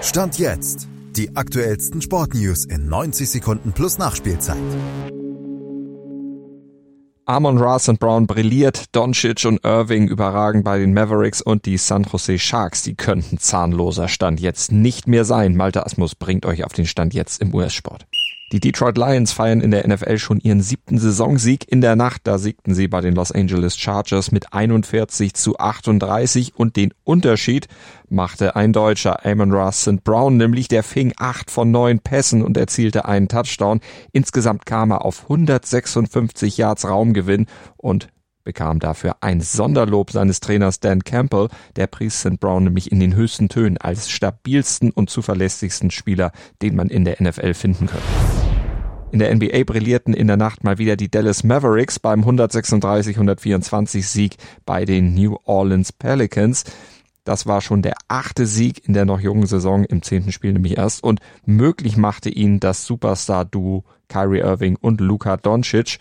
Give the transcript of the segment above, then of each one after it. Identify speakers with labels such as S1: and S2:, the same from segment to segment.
S1: Stand jetzt. Die aktuellsten Sportnews in 90 Sekunden plus Nachspielzeit.
S2: Amon Ross und Brown brilliert, Doncic und Irving überragen bei den Mavericks und die San Jose Sharks, die könnten zahnloser Stand jetzt nicht mehr sein. Malte Asmus bringt euch auf den Stand jetzt im US-Sport. Die Detroit Lions feiern in der NFL schon ihren siebten Saisonsieg. In der Nacht, da siegten sie bei den Los Angeles Chargers mit 41 zu 38 und den Unterschied machte ein Deutscher, Amon Ross St. Brown, nämlich der fing acht von neun Pässen und erzielte einen Touchdown. Insgesamt kam er auf 156 Yards Raumgewinn und bekam dafür ein Sonderlob seines Trainers Dan Campbell, der pries St. Brown nämlich in den höchsten Tönen als stabilsten und zuverlässigsten Spieler, den man in der NFL finden könnte. In der NBA brillierten in der Nacht mal wieder die Dallas Mavericks beim 136-124 Sieg bei den New Orleans Pelicans. Das war schon der achte Sieg in der noch jungen Saison, im zehnten Spiel nämlich erst, und möglich machte ihn das Superstar-Duo Kyrie Irving und Luka Doncic.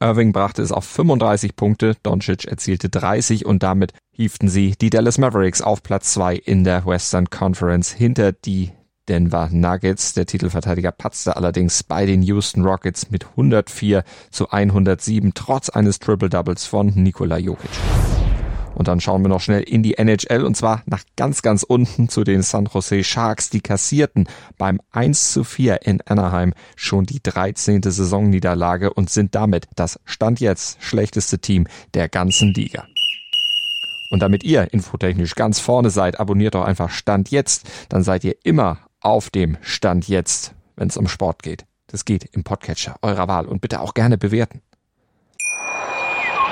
S2: Irving brachte es auf 35 Punkte, Doncic erzielte 30 und damit hieften sie die Dallas Mavericks auf Platz 2 in der Western Conference hinter die Denver Nuggets. Der Titelverteidiger patzte allerdings bei den Houston Rockets mit 104 zu 107 trotz eines Triple-Doubles von Nikola Jokic. Und dann schauen wir noch schnell in die NHL und zwar nach ganz, ganz unten zu den San Jose Sharks. Die kassierten beim 1 zu 4 in Anaheim schon die 13. Saisonniederlage und sind damit das Stand jetzt schlechteste Team der ganzen Liga. Und damit ihr infotechnisch ganz vorne seid, abonniert doch einfach Stand jetzt. Dann seid ihr immer auf dem Stand jetzt, wenn es um Sport geht. Das geht im Podcatcher eurer Wahl und bitte auch gerne bewerten.